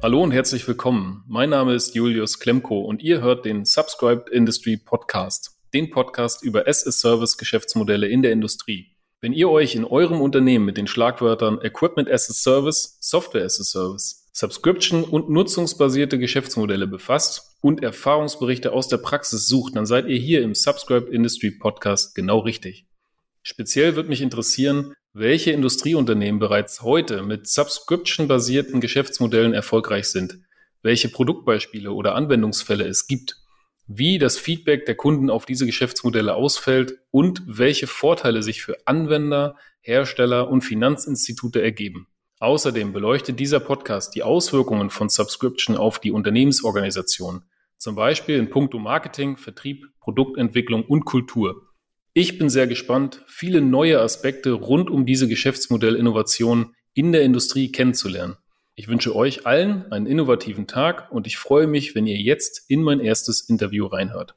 Hallo und herzlich willkommen. Mein Name ist Julius Klemko und ihr hört den Subscribed Industry Podcast, den Podcast über SS-Service Geschäftsmodelle in der Industrie. Wenn ihr euch in eurem Unternehmen mit den Schlagwörtern Equipment as a Service, Software as a Service, Subscription und nutzungsbasierte Geschäftsmodelle befasst und Erfahrungsberichte aus der Praxis sucht, dann seid ihr hier im Subscribed Industry Podcast genau richtig. Speziell wird mich interessieren, welche Industrieunternehmen bereits heute mit Subscription-basierten Geschäftsmodellen erfolgreich sind, welche Produktbeispiele oder Anwendungsfälle es gibt wie das Feedback der Kunden auf diese Geschäftsmodelle ausfällt und welche Vorteile sich für Anwender, Hersteller und Finanzinstitute ergeben. Außerdem beleuchtet dieser Podcast die Auswirkungen von Subscription auf die Unternehmensorganisation, zum Beispiel in puncto Marketing, Vertrieb, Produktentwicklung und Kultur. Ich bin sehr gespannt, viele neue Aspekte rund um diese Geschäftsmodellinnovation in der Industrie kennenzulernen. Ich wünsche euch allen einen innovativen Tag und ich freue mich, wenn ihr jetzt in mein erstes Interview reinhört.